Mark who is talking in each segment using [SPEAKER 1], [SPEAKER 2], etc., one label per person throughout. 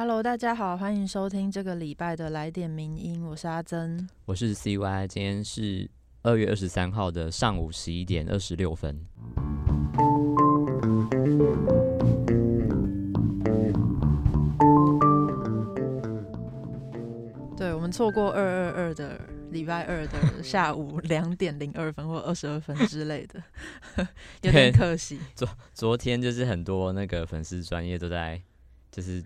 [SPEAKER 1] Hello，大家好，欢迎收听这个礼拜的来点名音，我是阿珍。
[SPEAKER 2] 我是 CY，今天是二月二十三号的上午十一点二十六分。
[SPEAKER 1] 对，我们错过二二二的礼拜二的下午 两点零二分或二十二分之类的，有点可惜。
[SPEAKER 2] 昨昨天就是很多那个粉丝专业都在就是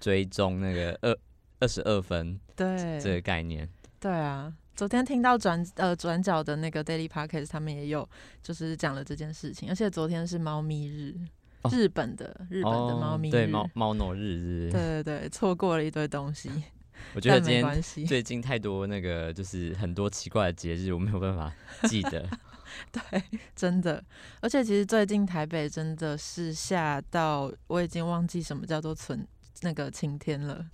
[SPEAKER 2] 追踪那个二二十二分
[SPEAKER 1] 对。
[SPEAKER 2] 这个概念。
[SPEAKER 1] 对啊，昨天听到转呃转角的那个 Daily Podcast，他们也有就是讲了这件事情，而且昨天是猫咪日，
[SPEAKER 2] 哦。
[SPEAKER 1] 日本的日本的猫咪日，
[SPEAKER 2] 对猫猫诺日日。
[SPEAKER 1] 对对对，错过了一堆东西，
[SPEAKER 2] 我觉得今天。最近太多那个就是很多奇怪的节日，我没有办法记得。
[SPEAKER 1] 对，真的，而且其实最近台北真的是下到我已经忘记什么叫做存那个晴天了。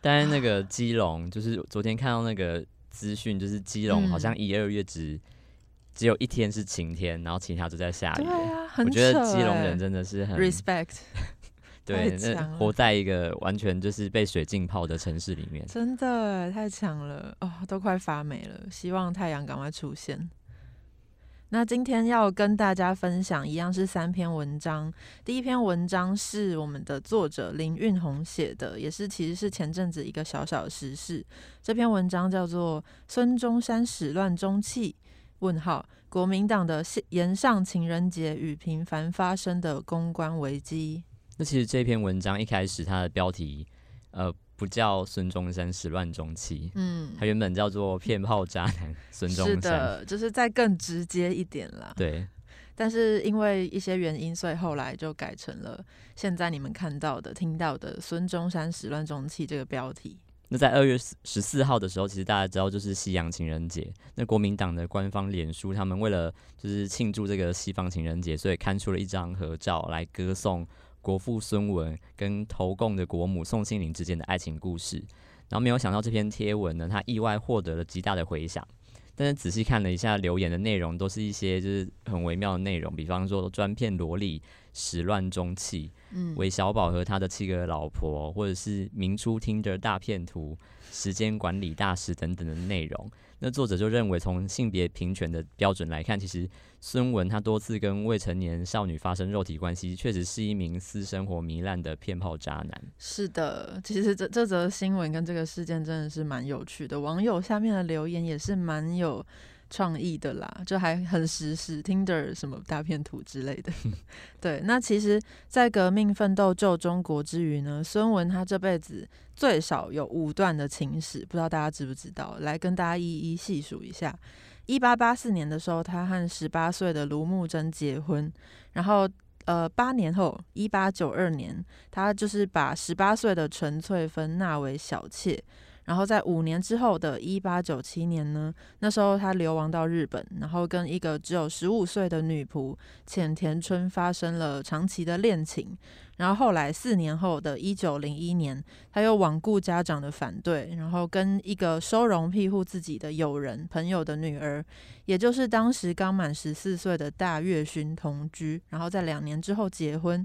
[SPEAKER 2] 但是那 个基隆，就是昨天看到那个资讯，就是基隆好像
[SPEAKER 1] 嗯
[SPEAKER 2] 一二月只只有一天是晴天，然后其他都在下雨
[SPEAKER 1] 对。啊，很
[SPEAKER 2] 我觉得基隆
[SPEAKER 1] 欸
[SPEAKER 2] 人真的是很
[SPEAKER 1] respect，
[SPEAKER 2] 对，那活在一个完全就是被水浸泡的城市里面。
[SPEAKER 1] 真的太强了哦，都快发霉了。希望太阳赶快出现。那今天要跟大家分享一样是三篇文章。第一篇文章是我们的作者林运宏写的，也是其实是前阵子一个小小的时事。这篇文章叫做《孙中山始乱终弃》，问号国民党的延上情人节与频繁发生的公关危机。
[SPEAKER 2] 那其实这篇文章一开始它的标题，呃，不叫孙中山始乱终弃，
[SPEAKER 1] 嗯，
[SPEAKER 2] 他原本叫做骗炮渣男孙中
[SPEAKER 1] 是
[SPEAKER 2] 山。
[SPEAKER 1] 的，就是再更直接一点啦。
[SPEAKER 2] 对，
[SPEAKER 1] 但是因为一些原因，所以后来就改成了现在你们看到的、听到的“孙中山始乱终弃”这个标题。
[SPEAKER 2] 那在二月十四号的时候，其实大家知道就是西洋情人节。那国民党的官方脸书，他们为了就是庆祝这个西方情人节，所以刊出了一张合照来歌颂国父孙文跟投共的国母宋庆龄之间的爱情故事。然后没有想到这篇贴文呢，他意外获得了极大的回响。但是仔细看了一下留言的内容，都是一些就是很微妙的内容，比方说专骗萝莉、始乱终弃，
[SPEAKER 1] 嗯，
[SPEAKER 2] 韦小宝和他的七个老婆，或者是明初听的大片图、时间管理大师等等的内容。那作者就认为，从性别平权的标准来看，其实孙文他多次跟未成年少女发生肉体关系，确实是一名私生活糜烂的骗炮渣男。
[SPEAKER 1] 是的，其实这这则新闻跟这个事件真的是蛮有趣的，网友下面的留言也是蛮有创意的啦，就还很时事，Tinder 什么大片图之类的。对，那其实，在革命奋斗救中国之余呢，孙文他这辈子最少有五段的情史，不知道大家知不知道？来跟大家一一细数一下。一八八四年的时候，他和十八岁的卢慕贞结婚，然后呃，八年后，一八九二年，他就是把十八岁的陈翠芬纳为小妾。然后在五年之后的一八九七年呢，那时候他流亡到日本，然后跟一个只有十五岁的女仆浅田春发生了长期的恋情。然后后来四年后的一九零一年，他又罔顾家长的反对，然后跟一个收容庇护自己的友人朋友的女儿，也就是当时刚满十四岁的大月勋同居，然后在两年之后结婚。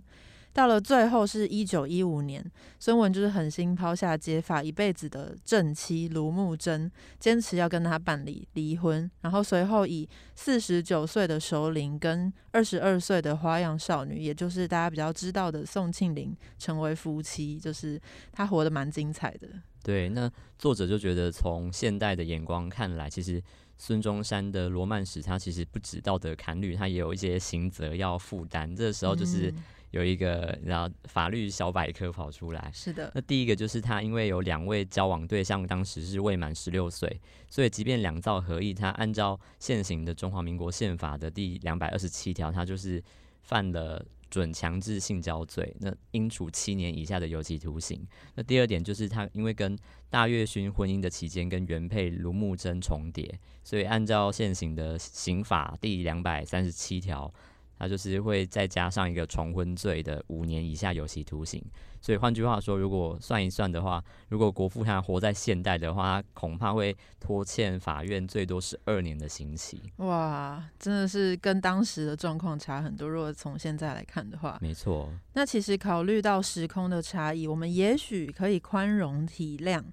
[SPEAKER 1] 到了最后是一九一五年，孙文就是狠心抛下结发一辈子的正妻卢慕贞，坚持要跟他办理离婚，然后随后以四十九岁的首领跟二十二岁的花样少女，也就是大家比较知道的宋庆龄成为夫妻，就是他活得蛮精彩的。
[SPEAKER 2] 对，那作者就觉得从现代的眼光看来，其实孙中山的罗曼史他其实不止道德坎律，他也有一些刑责要负担。这时候就是
[SPEAKER 1] 嗯
[SPEAKER 2] 有一个然后法律小百科跑出来。
[SPEAKER 1] 是的，
[SPEAKER 2] 那第一个就是他，因为有两位交往对象当时是未满十六岁，所以即便两造合意，他按照现行的中华民国宪法的第两百二十七条，他就是犯了准强制性交罪，那应处七年以下的有期徒刑。那第二点就是他因为跟大月勋婚姻的期间跟原配卢慕贞重叠，所以按照现行的刑法第两百三十七条。他就是会再加上一个重婚罪的五年以下有期徒刑。所以换句话说，如果算一算的话，如果国父他活在现代的话，恐怕会拖欠法院最多十二年的刑期。
[SPEAKER 1] 哇，真的是跟当时的状况差很多。如果从现在来看的话，
[SPEAKER 2] 没错。
[SPEAKER 1] 那其实考虑到时空的差异，我们也许可以宽容体谅，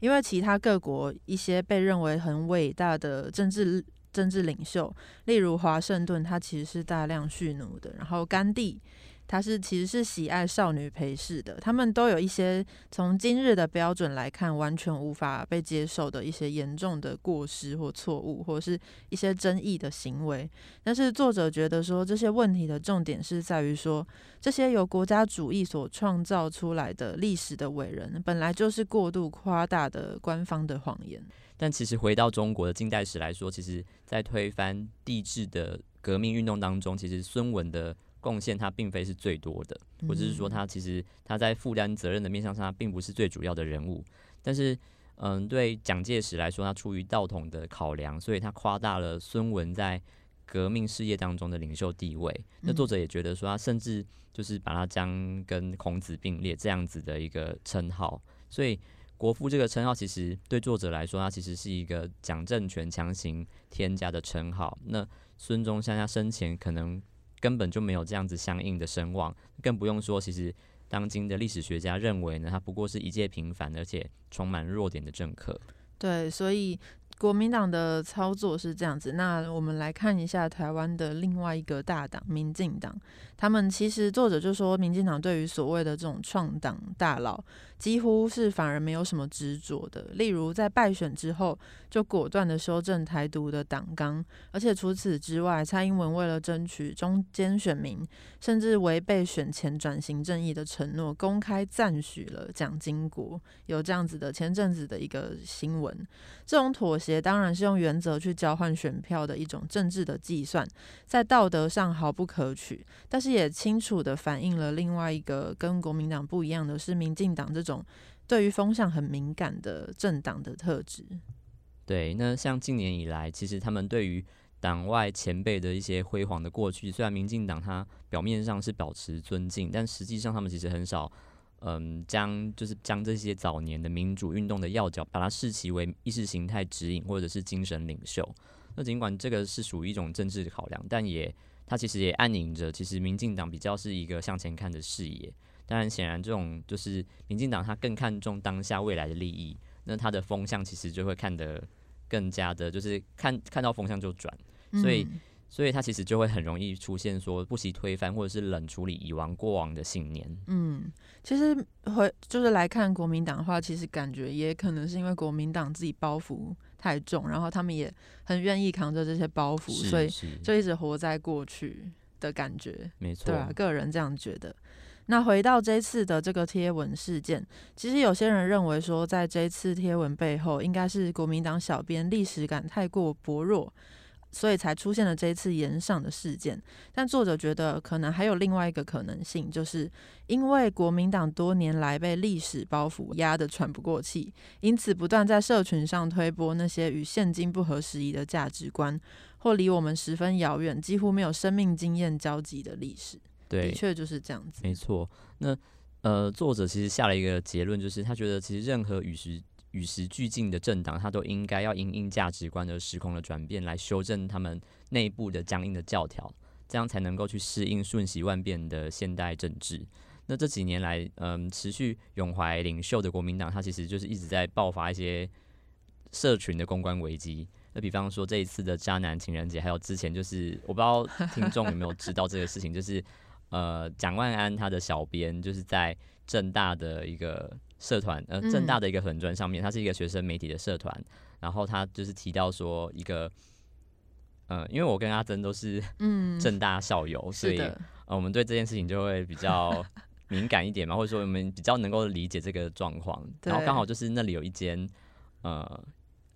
[SPEAKER 1] 因为其他各国一些被认为很伟大的政治政治领袖，例如华盛顿，他其实是大量蓄奴的，然后甘地。他是其实是喜爱少女陪侍的，他们都有一些从今日的标准来看完全无法被接受的一些严重的过失或错误，或是一些争议的行为。但是作者觉得说这些问题的重点是在于说，这些由国家主义所创造出来的历史的伟人，本来就是过度夸大的官方的谎言。
[SPEAKER 2] 但其实回到中国的近代史来说，其实在推翻帝制的革命运动当中，其实孙文的。贡献他并非是最多的，或者是说他其实他在负担责任的面向上，他并不是最主要的人物。但是，嗯，对蒋介石来说，他出于道统的考量，所以他夸大了孙文在革命事业当中的领袖地位。那作者也觉得说，他甚至就是把他将跟孔子并列这样子的一个称号。所以，国父这个称号其实对作者来说，他其实是一个蒋政权强行添加的称号。那孙中山他生前可能。根本就没有这样子相应的声望，更不用说，其实当今的历史学家认为呢，他不过是一介平凡而且充满弱点的政客。
[SPEAKER 1] 对，所以。国民党的操作是这样子，那我们来看一下台湾的另外一个大党——民进党。他们其实作者就说，民进党对于所谓的这种创党大佬，几乎是反而没有什么执着的。例如在败选之后，就果断的修正台独的党纲，而且除此之外，蔡英文为了争取中间选民，甚至违背选前转型正义的承诺，公开赞许了蒋经国。有这样子的前阵子的一个新闻，这种妥。协当然是用原则去交换选票的一种政治的计算，在道德上毫不可取，但是也清楚的反映了另外一个跟国民党不一样的是，民进党这种对于风向很敏感的政党的特质。
[SPEAKER 2] 对，那像近年以来，其实他们对于党外前辈的一些辉煌的过去，虽然民进党它表面上是保持尊敬，但实际上他们其实很少。嗯，将就是将这些早年的民主运动的要角，把它视其为意识形态指引或者是精神领袖。那尽管这个是属于一种政治考量，但也它其实也暗影着，其实民进党比较是一个向前看的视野。当然，显然这种就是民进党它更看重当下未来的利益，那它的风向其实就会看得更加的，就是看看到风向就转，所以。所以他其实就会很容易出现说不惜推翻或者是冷处理以往过往的信念。
[SPEAKER 1] 嗯，其实回就是来看国民党的话，其实感觉也可能是因为国民党自己包袱太重，然后他们也很愿意扛着这些包袱，所以就一直活在过去的感觉。
[SPEAKER 2] 没错，
[SPEAKER 1] 对啊，个人这样觉得。那回到这次的这个贴文事件，其实有些人认为说，在这次贴文背后，应该是国民党小编历史感太过薄弱。所以才出现了这一次延上的事件，但作者觉得可能还有另外一个可能性，就是因为国民党多年来被历史包袱压得喘不过气，因此不断在社群上推播那些与现今不合时宜的价值观，或离我们十分遥远、几乎没有生命经验交集的历史。
[SPEAKER 2] 对，
[SPEAKER 1] 的确就是这样子。
[SPEAKER 2] 没错。那呃，作者其实下了一个结论，就是他觉得其实任何与时与时俱进的政党，它都应该要因应价值观的时空的转变，来修正他们内部的僵硬的教条，这样才能够去适应瞬息万变的现代政治。那这几年来，嗯，持续永怀领袖的国民党，它其实就是一直在爆发一些社群的公关危机。那比方说这一次的渣男情人节，还有之前就是我不知道听众有没有知道这个事情，就是呃，蒋万安他的小编就是在正大的一个。社团呃，正大的一个粉砖上面，它是一个学生媒体的社团，然后他就是提到说一个，呃，因为我跟阿珍都是嗯。正大校友，所以呃我们对这件事情就会比较 敏感一点嘛，或者说我们比较能够理解这个状况，然后刚好就是那里有一间呃。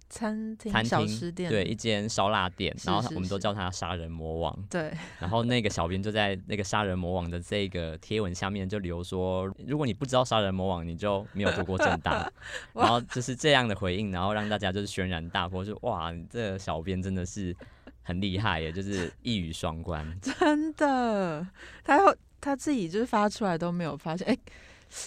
[SPEAKER 1] 餐厅、小吃店，
[SPEAKER 2] 对，一间烧腊店，然后我们都叫他杀人魔王。
[SPEAKER 1] 对，
[SPEAKER 2] 然后那个小编就在那个杀人魔王的这个贴文下面就留说，如果你不知道杀人魔王，你就没有读过正大。然后就是这样的回应，然后让大家就是轩然大波，就哇，这个小编真的是很厉害耶，就是一语双关。
[SPEAKER 1] 真的，他要他自己就是发出来都没有发现，哎、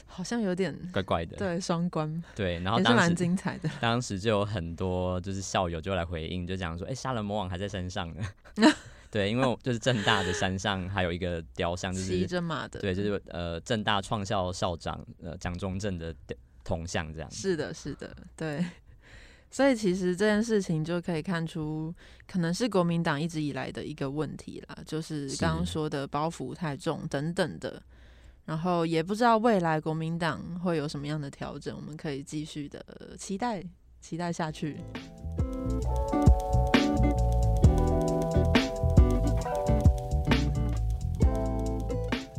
[SPEAKER 1] 好像有点
[SPEAKER 2] 怪怪的，
[SPEAKER 1] 对双关，
[SPEAKER 2] 对，然后
[SPEAKER 1] 也是蛮精彩的。
[SPEAKER 2] 当时就有很多就是校友就来回应，就讲说，哎、杀人魔王还在山上呢。对，因为我就是正大的山上还有一个雕像，就是骑
[SPEAKER 1] 着马的，
[SPEAKER 2] 对，就是呃正大创校校长呃蒋中正的铜像这样。
[SPEAKER 1] 是的，是的，对。所以其实这件事情就可以看出，可能是国民党一直以来的一个问题啦，就是刚刚说的包袱太重等等的。然后也不知道未来国民党会有什么样的调整，我们可以继续的期待，期待下去。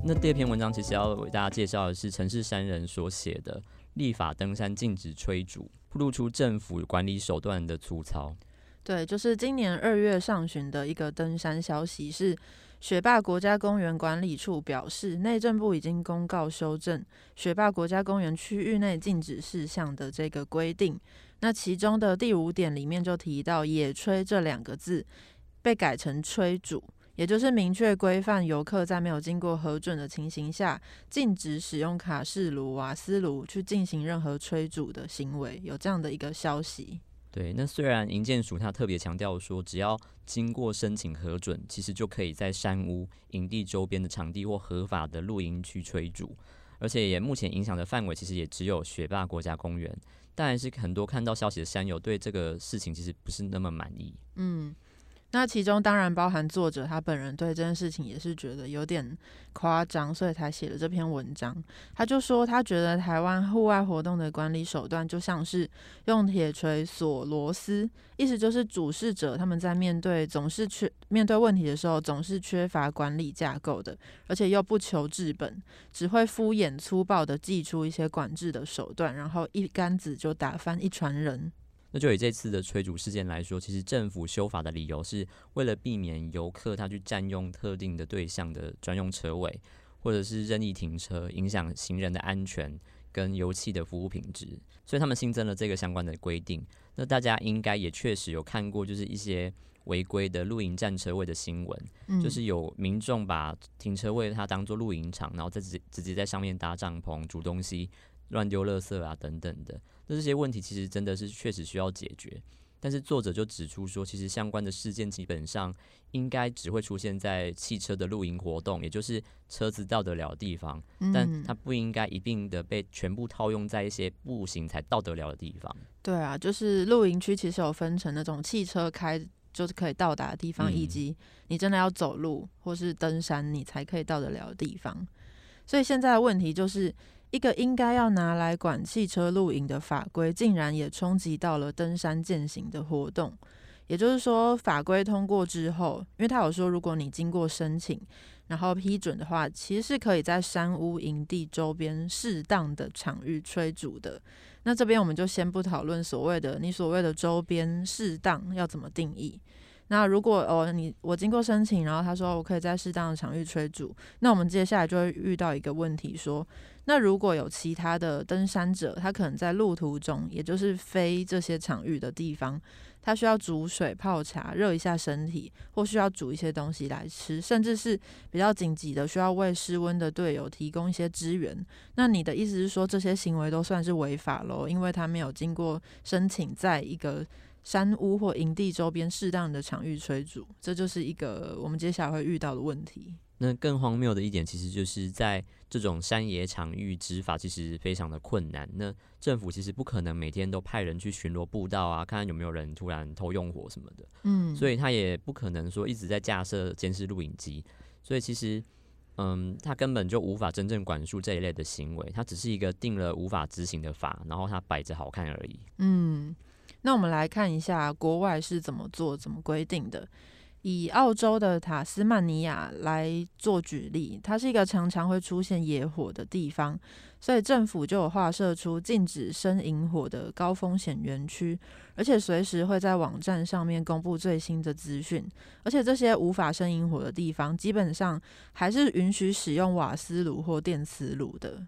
[SPEAKER 2] 那第二篇文章其实要为大家介绍的是城市山人所写的《立法登山禁止吹竹》，暴露出政府管理手段的粗糙。
[SPEAKER 1] 对，就是今年二月上旬的一个登山消息是，雪霸国家公园管理处表示，内政部已经公告修正雪霸国家公园区域内禁止事项的这个规定。那其中的第五点里面就提到“野炊”这两个字被改成“吹煮”，也就是明确规范游客在没有经过核准的情形下，禁止使用卡式炉、瓦斯炉去进行任何炊煮的行为，有这样的一个消息。
[SPEAKER 2] 对，那虽然营建署他特别强调说，只要经过申请核准，其实就可以在山屋、营地周边的场地或合法的露营区吹煮，而且也目前影响的范围其实也只有学霸国家公园，但还是很多看到消息的山友对这个事情其实不是那么满意。
[SPEAKER 1] 嗯，那其中当然包含作者他本人对这件事情也是觉得有点夸张，所以才写了这篇文章。他就说，他觉得台湾户外活动的管理手段就像是用铁锤锁螺丝，意思就是主事者他们在面对总是缺面对问题的时候，总是缺乏管理架构的，而且又不求治本，只会敷衍粗暴的祭出一些管制的手段，然后一竿子就打翻一船人。
[SPEAKER 2] 那就以这次的吹竹事件来说，其实政府修法的理由是为了避免游客他去占用特定的对象的专用车位，或者是任意停车，影响行人的安全跟油气的服务品质，所以他们新增了这个相关的规定。那大家应该也确实有看过，就是一些违规的露营占车位的新闻，
[SPEAKER 1] 嗯，
[SPEAKER 2] 就是有民众把停车位它当做露营场，然后再直直接在上面搭帐篷、煮东西、乱丢垃圾啊等等的。那这些问题其实真的是确实需要解决。但是作者就指出说，其实相关的事件基本上应该只会出现在汽车的露营活动，也就是车子到得了的地方，但
[SPEAKER 1] 嗯
[SPEAKER 2] 它不应该一并的被全部套用在一些步行才到得了的地方。
[SPEAKER 1] 对啊，就是露营区其实有分成那种汽车开就是可以到达的地方，
[SPEAKER 2] 嗯
[SPEAKER 1] 以及你真的要走路或是登山你才可以到得了的地方。所以现在的问题就是，一个应该要拿来管汽车露营的法规，竟然也冲击到了登山践行的活动。也就是说，法规通过之后，因为他有说，如果你经过申请，然后批准的话，其实是可以在山屋、营地周边适当的场域吹煮的。那这边我们就先不讨论所谓的你所谓的周边适当要怎么定义。那如果哦你我经过申请，然后他说我可以在适当的场域吹煮，那我们接下来就会遇到一个问题说，那如果有其他的登山者，他可能在路途中，也就是非这些场域的地方，他需要煮水泡茶热一下身体，或需要煮一些东西来吃，甚至是比较紧急的需要为失温的队友提供一些支援。那你的意思是说，这些行为都算是违法喽？因为他没有经过申请，在一个山屋或营地周边适当的场域吹煮，这就是一个我们接下来会遇到的问题。
[SPEAKER 2] 那更荒谬的一点，其实就是在这种山野场域执法，其实非常的困难。那政府其实不可能每天都派人去巡逻步道啊，看看有没有人突然偷用火什么的。
[SPEAKER 1] 嗯，
[SPEAKER 2] 所以他也不可能说一直在架设监视录影机，所以其实，嗯，他根本就无法真正管束这一类的行为，他只是一个定了无法执行的法，然后他摆着好看而已。
[SPEAKER 1] 嗯，那我们来看一下国外是怎么做、怎么规定的。以澳洲的塔斯曼尼亚来做举例，它是一个常常会出现野火的地方，所以政府就有划设出禁止生引火的高风险园区，而且随时会在网站上面公布最新的资讯。而且这些无法生引火的地方，基本上还是允许使用瓦斯炉或电磁炉的。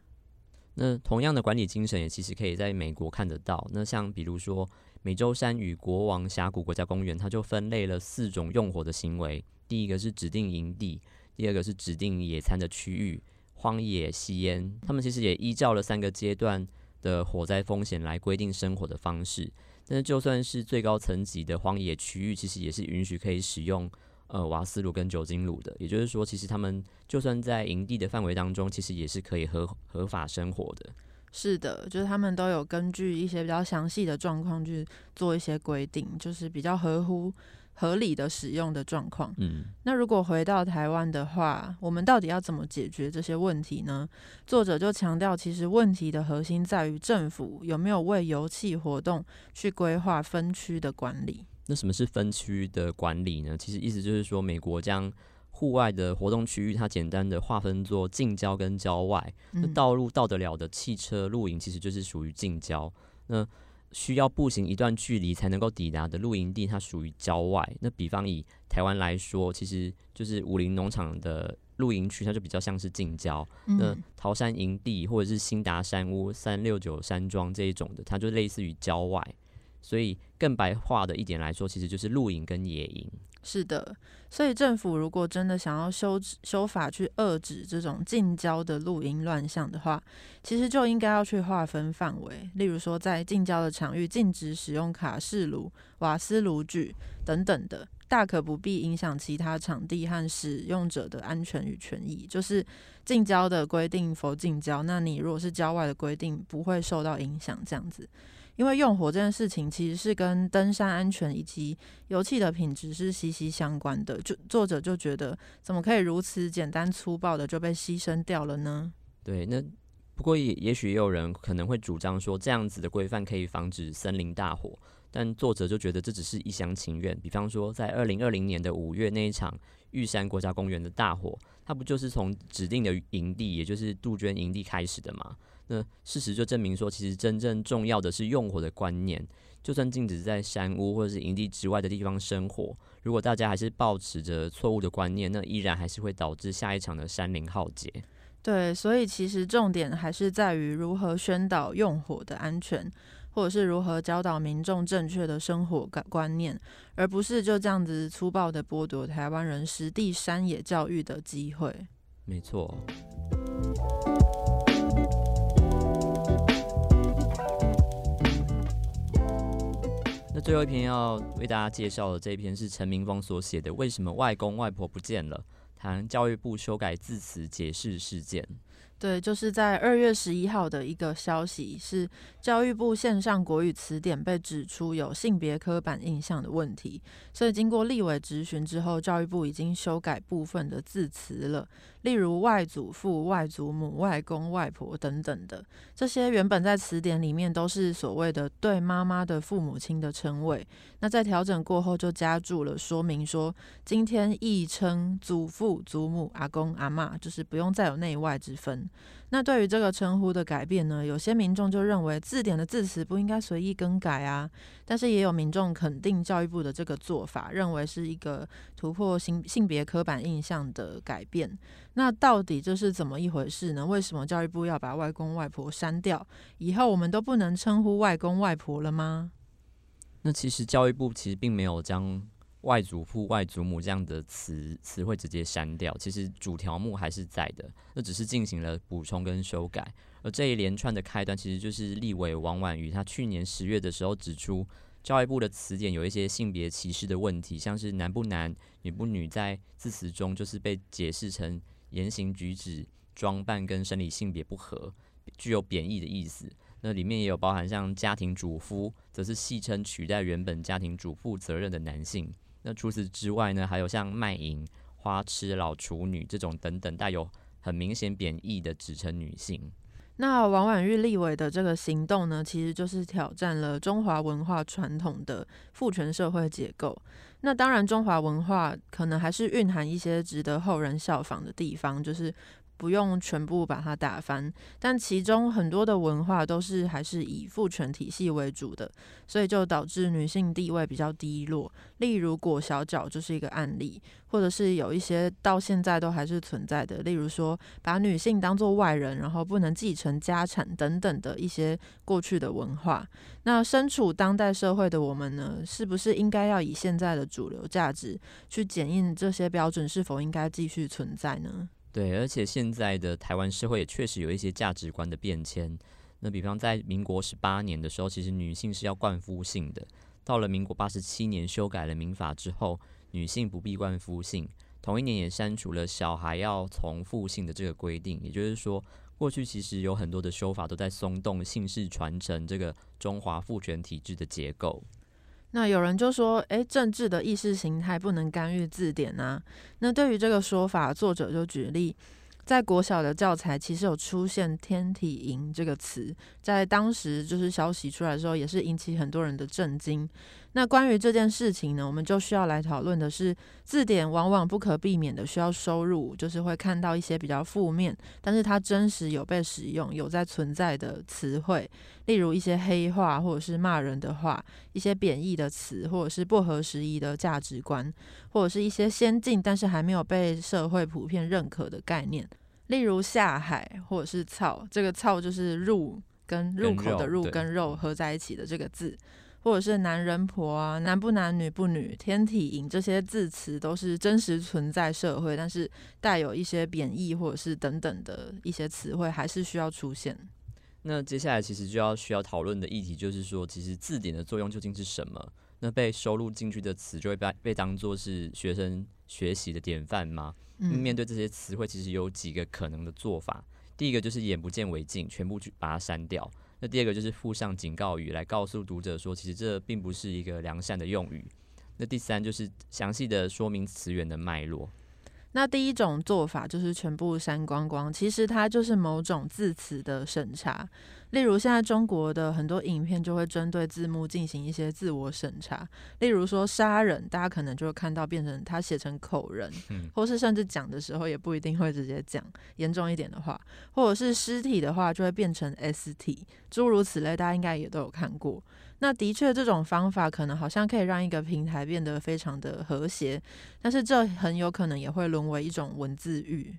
[SPEAKER 2] 那同样的管理精神也其实可以在美国看得到。那像比如说美洲山与国王峡谷国家公园，它就分类了四种用火的行为。第一个是指定营地，第二个是指定野餐的区域，荒野吸烟。他们其实也依照了三个阶段的火灾风险来规定生火的方式。但是就算是最高层级的荒野区域，其实也是允许可以使用呃瓦斯炉跟酒精炉的。也就是说，其实他们就算在营地的范围当中，其实也是可以合合法生活的。
[SPEAKER 1] 是的，就是他们都有根据一些比较详细的状况去做一些规定，就是比较合乎。合理的使用的状况。
[SPEAKER 2] 嗯，
[SPEAKER 1] 那如果回到台湾的话，我们到底要怎么解决这些问题呢？作者就强调，其实问题的核心在于政府有没有为油气活动去规划分区的管理。
[SPEAKER 2] 那什么是分区的管理呢？其实意思就是说，美国将户外的活动区域，它简单的划分作近郊跟郊外。那道路到得了的汽车露营，其实就是属于近郊。那需要步行一段距离才能够抵达的露营地，它属于郊外。那比方以台湾来说，其实就是武林农场的露营区，它就比较像是近郊。那桃山营地或者是新达山屋、三六九山庄这一种的，它就类似于郊外。所以更白话的一点来说，其实就是露营跟野营。
[SPEAKER 1] 是的，所以政府如果真的想要修修法去遏制这种近郊的露营乱象的话，其实就应该要去划分范围，例如说在近郊的场域禁止使用卡式炉、瓦斯炉具等等的，大可不必影响其他场地和使用者的安全与权益。就是近郊的规定否近郊，那你如果是郊外的规定不会受到影响，这样子。因为用火这件事情其实是跟登山安全以及油气的品质是息息相关的，就作者就觉得怎么可以如此简单粗暴的就被牺牲掉了呢？
[SPEAKER 2] 对，那不过也也许也有人可能会主张说这样子的规范可以防止森林大火，但作者就觉得这只是一厢情愿。比方说，在二零二零年的五月那一场玉山国家公园的大火，它不就是从指定的营地，也就是杜鹃营地开始的吗？那事实就证明说，其实真正重要的是用火的观念。就算禁止在山屋或者是营地之外的地方生火，如果大家还是保持着错误的观念，那依然还是会导致下一场的山林浩劫。
[SPEAKER 1] 对，所以其实重点还是在于如何宣导用火的安全，或者是如何教导民众正确的生活观观念，而不是就这样子粗暴的剥夺台湾人实地山野教育的机会。
[SPEAKER 2] 没错。最后一篇要为大家介绍的这一篇是陈明峰所写的《为什么外公外婆不见了》，谈教育部修改字词解释事件。
[SPEAKER 1] 对，就是在二月十一号的一个消息，是教育部线上国语词典被指出有性别刻板印象的问题，所以经过立委质询之后，教育部已经修改部分的字词了。例如外祖父、外祖母、外公、外婆等等的，这些原本在词典里面都是所谓的对妈妈的父母亲的称谓，那在调整过后就加注了说明说，今天亦称祖父、祖母、阿公、阿妈，就是不用再有内外之分。那对于这个称呼的改变呢，有些民众就认为字典的字词不应该随意更改啊，但是也有民众肯定教育部的这个做法，认为是一个突破性性别刻板印象的改变。那到底这是怎么一回事呢？为什么教育部要把外公外婆删掉？以后我们都不能称呼外公外婆了吗？
[SPEAKER 2] 那其实教育部其实并没有将。外祖父、外祖母这样的词词汇直接删掉，其实主条目还是在的，那只是进行了补充跟修改。而这一连串的开端，其实就是立委王婉瑜他去年十月的时候指出，教育部的词典有一些性别歧视的问题，像是男不男、女不女，在字词中就是被解释成言行举止、装扮跟生理性别不合，具有贬义的意思。那里面也有包含像家庭主夫，则是戏称取代原本家庭主妇责任的男性。那除此之外呢，还有像卖淫、花痴、老处女这种等等带有很明显贬义的指称女性。
[SPEAKER 1] 那王婉玉立委的这个行动呢，其实就是挑战了中华文化传统的父权社会结构。那当然，中华文化可能还是蕴含一些值得后人效仿的地方，就是不用全部把它打翻，但其中很多的文化都是还是以父权体系为主的，所以就导致女性地位比较低落。例如裹小脚就是一个案例，或者是有一些到现在都还是存在的，例如说把女性当做外人，然后不能继承家产等等的一些过去的文化。那身处当代社会的我们呢，是不是应该要以现在的主流价值去检验这些标准是否应该继续存在呢？
[SPEAKER 2] 对，而且现在的台湾社会也确实有一些价值观的变迁。那比方在民国十八年的时候，其实女性是要冠夫姓的；到了民国八十七年修改了民法之后，女性不必冠夫姓。同一年也删除了小孩要从父姓的这个规定。也就是说，过去其实有很多的修法都在松动姓氏传承这个中华父权体制的结构。
[SPEAKER 1] 那有人就说，诶，政治的意识形态不能干预字典啊。那对于这个说法，作者就举例，在国小的教材其实有出现“天体营”这个词，在当时就是消息出来的时候，也是引起很多人的震惊。那关于这件事情呢，我们就需要来讨论的是，字典往往不可避免的需要收入，就是会看到一些比较负面，但是它真实有被使用、有在存在的词汇，例如一些黑话或者是骂人的话，一些贬义的词，或者是不合时宜的价值观，或者是一些先进但是还没有被社会普遍认可的概念，例如下海或者是“操”，这个“操”就是入跟入口的“入”跟肉合在一起的这个字。或者是男人婆啊，男不男女不女，天体营这些字词都是真实存在社会，但是带有一些贬义或者是等等的一些词汇，还是需要出现。
[SPEAKER 2] 那接下来其实就要需要讨论的议题就是说，其实字典的作用究竟是什么？那被收录进去的词就会被被当做是学生学习的典范吗？面对这些词汇，其实有几个可能的做法。第一个就是眼不见为净，全部去把它删掉。那第二个就是附上警告语来告诉读者说，其实这并不是一个良善的用语。那第三就是详细的说明词源的脉络。
[SPEAKER 1] 那第一种做法就是全部删光光，其实它就是某种字词的审查。例如，现在中国的很多影片就会针对字幕进行一些自我审查。例如说杀人，大家可能就会看到变成他写成口人，或是甚至讲的时候也不一定会直接讲严重一点的话，或者是尸体的话就会变成 ST，，诸如此类，大家应该也都有看过。那的确，这种方法可能好像可以让一个平台变得非常的和谐，但是这很有可能也会沦为一种文字狱。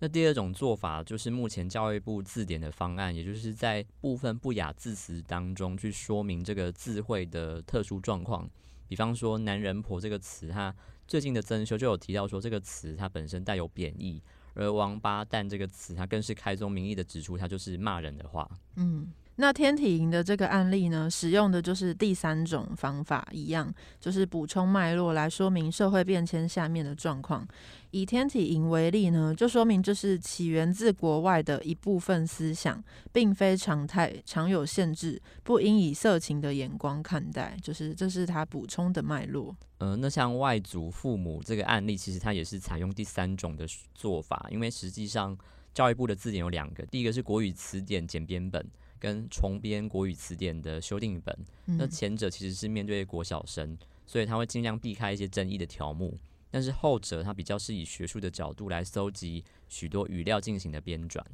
[SPEAKER 2] 那第二种做法就是目前教育部字典的方案，也就是在部分不雅字词当中去说明这个字汇的特殊状况。比方说“男人婆”这个词，它最近的增修就有提到说这个词它本身带有贬义，而“王八蛋”这个词，它更是开宗明义的指出它就是骂人的话。嗯。
[SPEAKER 1] 那天体营的这个案例呢，使用的就是第三种方法，一样就是补充脉络来说明社会变迁下面的状况。以天体营为例呢，就说明这是起源自国外的一部分思想，并非常态，常有限制，不应以色情的眼光看待。就是这是他补充的脉络。
[SPEAKER 2] 呃，那像外祖父母这个案例，其实它也是采用第三种的做法，因为实际上教育部的字典有两个，第一个是国语词典简编本。跟重编国语词典的修订本，那前者其实是面对国小生，所以他会尽量避开一些争议的条目，但是后者他比较是以学术的角度来搜集许多语料进行的编转。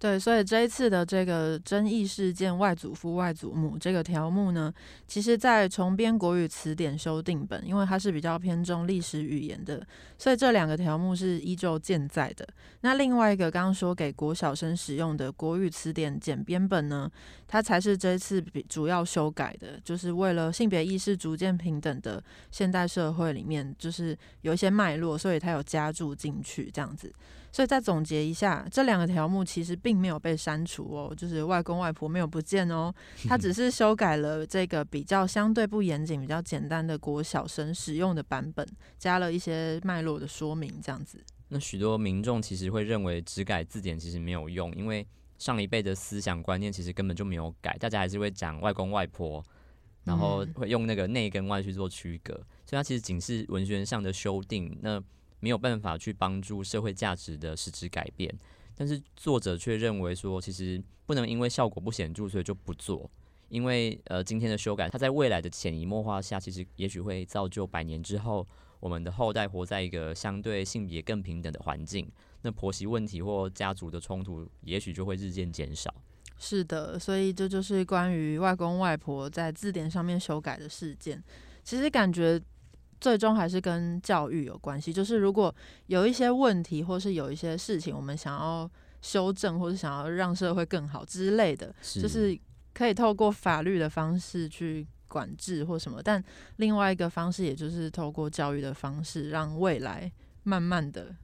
[SPEAKER 1] 对，所以这一次的这个争议事件“外祖父、外祖母”这个条目呢，其实，在重编国语词典修订本，因为它是比较偏重历史语言的，所以这两个条目是依旧健在的。那另外一个刚刚说给国小生使用的国语词典简编本呢，它才是这一次主要修改的，就是为了性别意识逐渐平等的现代社会里面，就是有一些脉络，所以它有加注进去这样子。所以再总结一下，这两个条目其实并没有被删除哦，就是外公外婆没有不见哦，它只是修改了这个比较相对不严谨、比较简单的国小生使用的版本，加了一些脉络的说明，这样子。
[SPEAKER 2] 那许多民众其实会认为只改字典其实没有用，因为上一辈的思想观念其实根本就没有改，大家还是会讲外公外婆，然后会用那个内跟外去做区隔，所以它其实仅是文学上的修订。那没有办法去帮助社会价值的实质改变，但是作者却认为说，其实不能因为效果不显著，所以就不做。因为呃今天的修改，它在未来的潜移默化下，其实也许会造就百年之后我们的后代活在一个相对性别更平等的环境，那婆媳问题或家族的冲突，也许就会日渐减少。
[SPEAKER 1] 是的，所以这就是关于外公外婆在字典上面修改的事件。其实感觉最终还是跟教育有关系，就是如果有一些问题，或是有一些事情，我们想要修正，或是想要让社会更好之类的，就是可以透过法律的方式去管制或什么。但另外一个方式，也就是透过教育的方式，让未来慢慢的。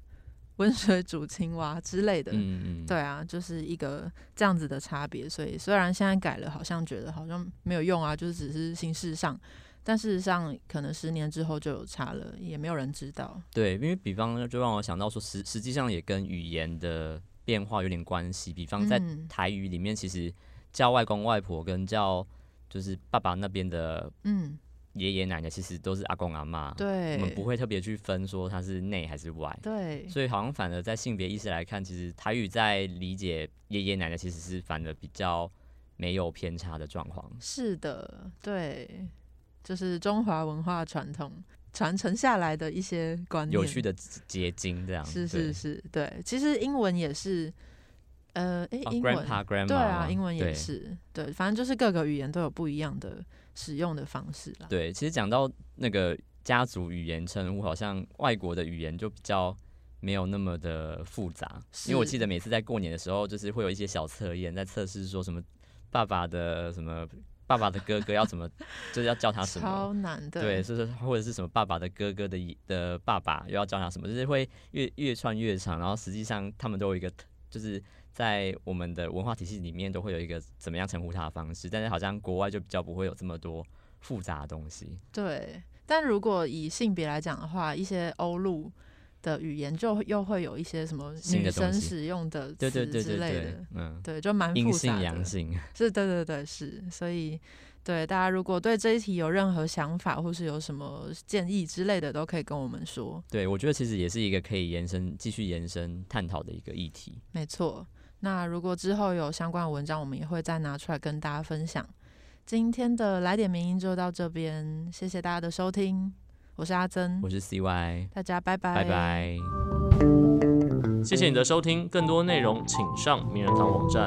[SPEAKER 1] 温水煮青蛙之类的，
[SPEAKER 2] 嗯嗯，
[SPEAKER 1] 对啊，就是一个这样子的差别。所以虽然现在改了，好像觉得好像没有用啊，就是只是形式上，但事实上可能十年之后就有差了，也没有人知道。
[SPEAKER 2] 对，因为比方就让我想到说，实实际上也跟语言的变化有点关系。比方在台语里面，其实叫外公外婆跟叫就是爸爸那边的，嗯。爷爷奶奶其实都是阿公阿妈，
[SPEAKER 1] 对，
[SPEAKER 2] 我们不会特别去分说他是内还是外，
[SPEAKER 1] 对，
[SPEAKER 2] 所以好像反而在性别意识来看，其实台语在理解爷爷奶奶其实是反而比较没有偏差的状况。
[SPEAKER 1] 是的，对，就是中华文化传统传承下来的一些观念，
[SPEAKER 2] 有趣的结晶，这样
[SPEAKER 1] 是是是，对，其实英文也是。呃，哎，英文
[SPEAKER 2] 对
[SPEAKER 1] 啊，英文也是对，反正就是各个语言都有不一样的使用的方式啦。
[SPEAKER 2] 对，其实讲到那个家族语言称呼，好像外国的语言就比较没有那么的复杂。因为我记得每次在过年的时候，就是会有一些小测验，在测试说什么爸爸的什么爸爸的哥哥要怎么，就是要叫他什么，
[SPEAKER 1] 超难的。
[SPEAKER 2] 对，就是或者是什么爸爸的哥哥的的爸爸又要叫他什么，就是会越越串越长，然后实际上他们都有一个就是。在我们的文化体系里面，都会有一个怎么样称呼他的方式，但是好像国外就比较不会有这么多复杂的东西。
[SPEAKER 1] 对，但如果以性别来讲的话，一些欧陆的语言就又会有一些什么女生使用的词之类的，嗯，对，就蛮复杂
[SPEAKER 2] 的。
[SPEAKER 1] 是，对对对，是。所以，对大家如果对这一题有任何想法，或是有什么建议之类的，都可以跟我们说。
[SPEAKER 2] 对，我觉得其实也是一个可以延伸、继续延伸探讨的一个议题。
[SPEAKER 1] 没错。那如果之后有相关的文章，我们也会再拿出来跟大家分享。今天的来点名音就到这边，谢谢大家的收听，我是阿珍。
[SPEAKER 2] 我是 cy
[SPEAKER 1] 大家拜拜。
[SPEAKER 2] 拜拜。
[SPEAKER 3] 谢谢你的收听更多内容请上名人堂网站。